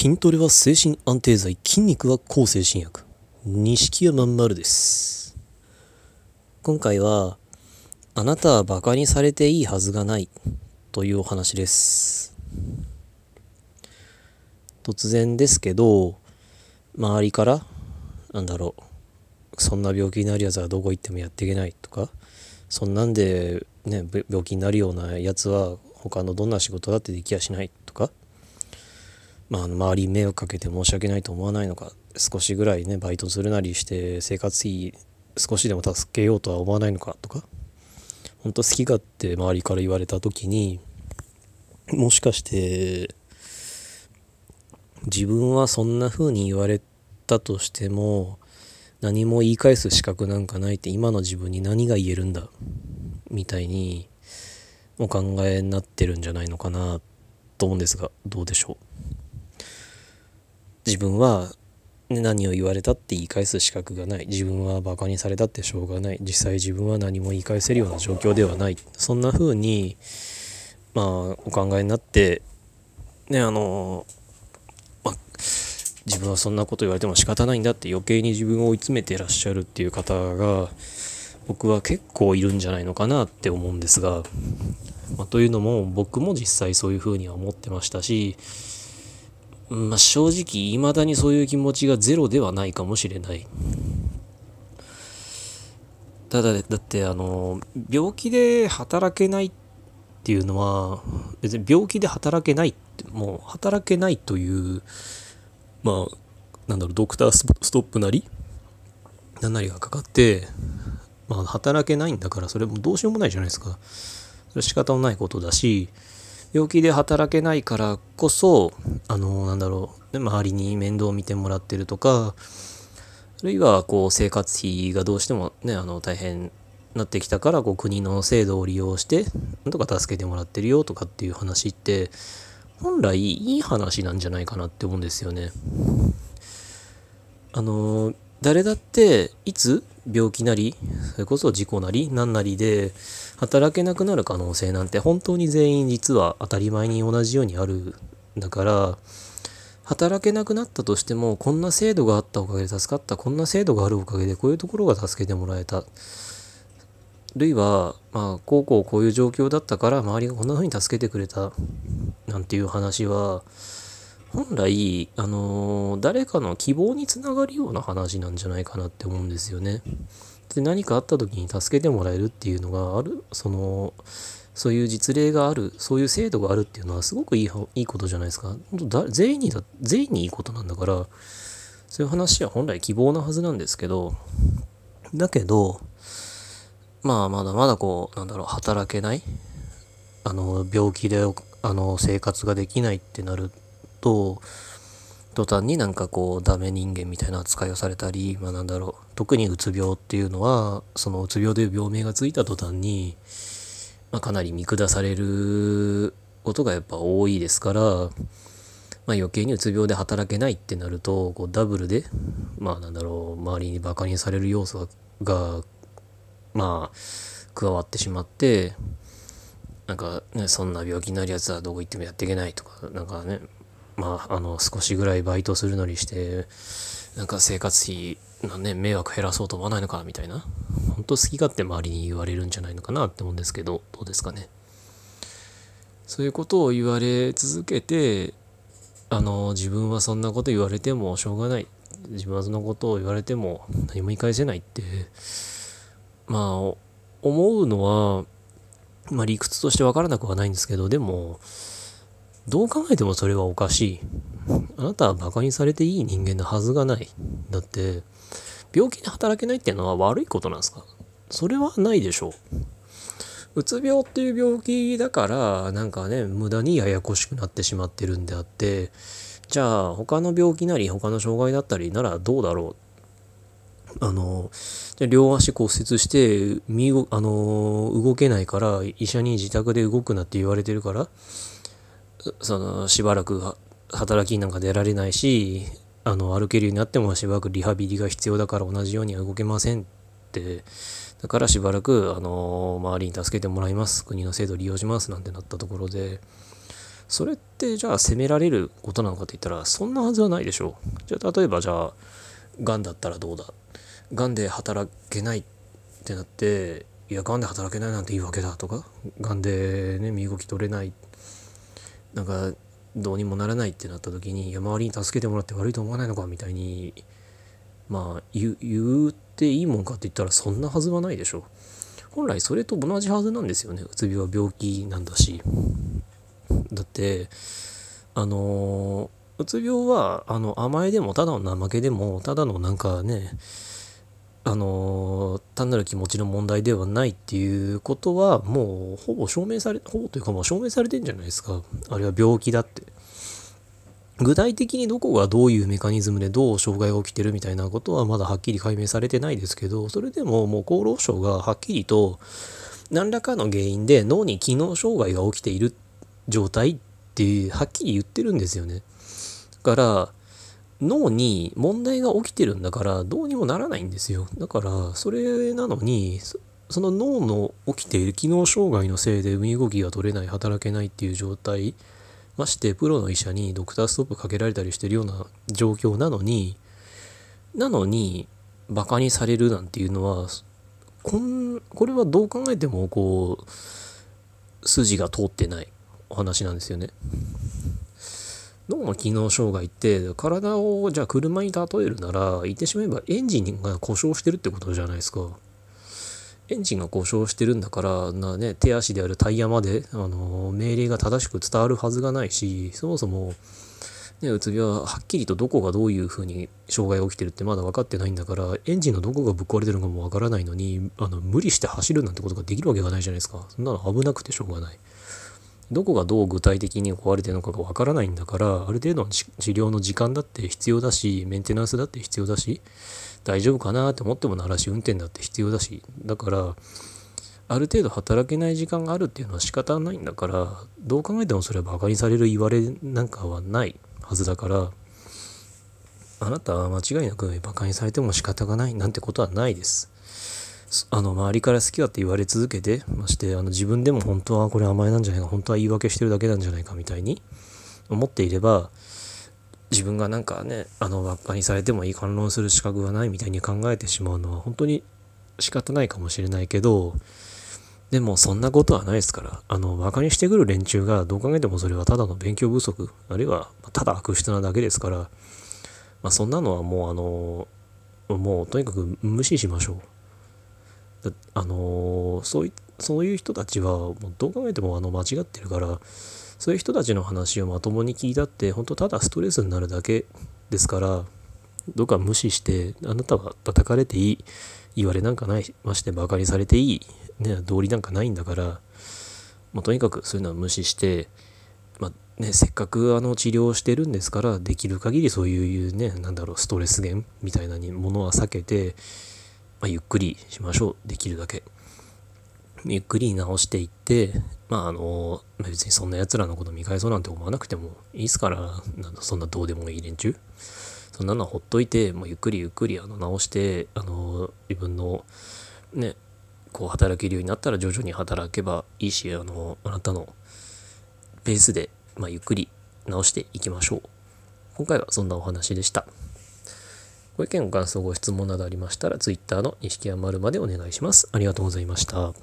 筋トレは精神安定剤筋肉は抗精神薬。錦山丸です。今回はあなたはバカにされていいはずがない。というお話です。突然ですけど周りからなんだろう。そんな病気になるやつはどこ行ってもやっていけない。とかそんなんでね病気になるようなやつは他のどんな仕事だってできやしない。まあ、周りに迷惑かけて申し訳ないと思わないのか少しぐらいねバイトするなりして生活費少しでも助けようとは思わないのかとか本当好き勝手周りから言われた時にもしかして自分はそんな風に言われたとしても何も言い返す資格なんかないって今の自分に何が言えるんだみたいにお考えになってるんじゃないのかなと思うんですがどうでしょう？自分は何を言われたって言い返す資格がない。自分はバカにされたってしょうがない。実際自分は何も言い返せるような状況ではない。そんな風にまあお考えになってねあの、まあ、自分はそんなこと言われても仕方ないんだって余計に自分を追い詰めてらっしゃるっていう方が僕は結構いるんじゃないのかなって思うんですが、まあ、というのも僕も実際そういう風には思ってましたしまあ、正直、未だにそういう気持ちがゼロではないかもしれない。ただ、だって、あの、病気で働けないっていうのは、別に病気で働けないって、もう働けないという、まあ、なんだろう、ドクターストップなり、何なりがかかって、まあ、働けないんだから、それもどうしようもないじゃないですか。それ仕方のないことだし、病気で働けないからこそ、あの、なんだろう、周りに面倒を見てもらってるとか、あるいは、こう、生活費がどうしてもね、あの、大変なってきたから、こう、国の制度を利用して、なんとか助けてもらってるよとかっていう話って、本来いい話なんじゃないかなって思うんですよね。あの、誰だっていつ病気なりそれこそ事故なり何なりで働けなくなる可能性なんて本当に全員実は当たり前に同じようにあるんだから働けなくなったとしてもこんな制度があったおかげで助かったこんな制度があるおかげでこういうところが助けてもらえた。あるいはまあこうこうこういう状況だったから周りがこんな風に助けてくれたなんていう話は本来、あの、誰かの希望につながるような話なんじゃないかなって思うんですよね。で何かあった時に助けてもらえるっていうのがあるそのそういう実例があるそういう制度があるっていうのはすごくいいいいことじゃないですか。本当だ全員にだ全員にいいことなんだからそういう話は本来希望なはずなんですけどだけどまあまだまだこうなんだろう働けないあの病気であの生活ができないってなると途端になんかこうダメ人間みたいな扱いをされたり、まあ、なんだろう特にうつ病っていうのはそのうつ病という病名がついた途端に、まあ、かなり見下されることがやっぱ多いですから、まあ、余計にうつ病で働けないってなるとこうダブルでまあなんだろう周りにバカにされる要素がまあ加わってしまってなんかねそんな病気になるやつはどこ行ってもやっていけないとかなんかねまあ、あの、少しぐらいバイトするなりして、なんか生活費のね、迷惑減らそうと思わないのかみたいな。本当好き勝手周りに言われるんじゃないのかなって思うんですけど、どうですかね。そういうことを言われ続けて、あの、自分はそんなこと言われてもしょうがない。自分はそんなことを言われても何も言い返せないって、まあ、思うのは、まあ理屈としてわからなくはないんですけど、でも、どう考えてもそれはおかしい。あなたは馬鹿にされていい人間なはずがない。だって、病気で働けないっていうのは悪いことなんですか？それはないでしょう。うつ病っていう病気だから、なんかね、無駄にややこしくなってしまってるんであって、じゃあ他の病気なり他の障害だったりならどうだろう？あの、じゃ両足骨折して、身あの、動けないから、医者に自宅で動くなって言われてるから、そのしばらく働きなんか出られないしあの歩けるようになってもしばらくリハビリが必要だから同じようには動けませんって。だからしばらくあの周りに助けてもらいます。国の制度利用しますなんてなったところで。それってじゃあ責められることなのかって言ったらそんなはずはないでしょう。じゃあ例えばじゃあがんだったらどうだ。がんで働けないってなっていやがんで働けないなんていいわけだとか。がんでね身動き取れない。ってなんかどうにもならないってなった時にいや周りに助けてもらって悪いと思わないのかみたいにまあ言言っていいもんかって言ったらそんなはずはないでしょ。う本来それと同じはずなんですよね。うつ病は病気なんだし。だってあのうつ病はあの甘えでもただの怠けでもただのなんかねあの単なる気持ちの問題ではないっていうことはもうほぼ証明されほぼというかもう証明されてんじゃないですか。あれは病気だって。具体的にどこがどういうメカニズムでどう障害が起きてるみたいなことはまだはっきり解明されてないですけどそれでももう厚労省がはっきりと何らかの原因で脳に機能障害が起きている状態ってはっきり言ってるんですよね。だから脳に問題が起きてるんだからどうにもならないんですよだからそれなのにその脳の起きている機能障害のせいで身動きが取れない働けないっていう状態ましてプロの医者にドクターストップかけられたりしてるような状況なのになのにバカにされるなんていうのはこんこれはどう考えてもこう筋が通ってないお話なんですよね。脳の機能障害って体をじゃあ車に例えるなら言ってしまえばエンジンが故障してるってことじゃないですか。エンジンが故障してるんだからな、ね、手足であるタイヤまで、あの命令が正しく伝わるはずがないしそもそも、ね、うつ病ははっきりとどこがどういうふうに障害が起きてるってまだ分かってないんだからエンジンのどこがぶっ壊れてるのかも分からないのにあの無理して走るなんてことができるわけがないじゃないですかそんなの危なくてしょうがない。どこがどう具体的に壊れてるのかがわからないんだからある程度の治療の時間だって必要だしメンテナンスだって必要だし大丈夫かなって思っても鳴らし運転だって必要だしだからある程度働けない時間があるっていうのは仕方ないんだからどう考えてもそれはバカにされる言われなんかはないはずだからあなたは間違いなくバカにされても仕方がないなんてことはないです。あの周りから好きだって言われ続けてましてあの自分でも本当はこれ甘えなんじゃないか本当は言い訳してるだけなんじゃないかみたいに思っていれば自分がなんかねあのバカにされてもいい反論する資格がないみたいに考えてしまうのは本当に仕方ないかもしれないけどでもそんなことはないですからあのバカにしてくる連中がどう考えてもそれはただの勉強不足あるいはただ悪質なだけですから、まあ、そんなのはもうあのもうとにかく無視しましょう。あのそういそういう人たちはもうどう考えてもあの間違ってるからそういう人たちの話をまともに聞いたって本当ただストレスになるだけですからどうか無視してあなたは叩かれていい言われなんかないましてバカにされていい、ね、道理なんかないんだからもうとにかくそういうのは無視して、まあね、せっかくあの治療してるんですからできる限りそういうねなんだろうストレス源みたいなものは避けてまあ、ゆっくりしましょう。できるだけ。ゆっくり直していって、まああの、別にそんな奴らのこと見返そうなんて思わなくてもいいっすから、なんそんなどうでもいい連中。そんなのはほっといて、もうゆっくりゆっくりあの直して、あの、自分のね、こう働けるようになったら徐々に働けばいいし、あの、あなたのペースで、まあ、ゆっくり直していきましょう。今回はそんなお話でした。ご意見、ご感想、ご質問などありましたら、Twitter の錦山丸までお願いします。ありがとうございました。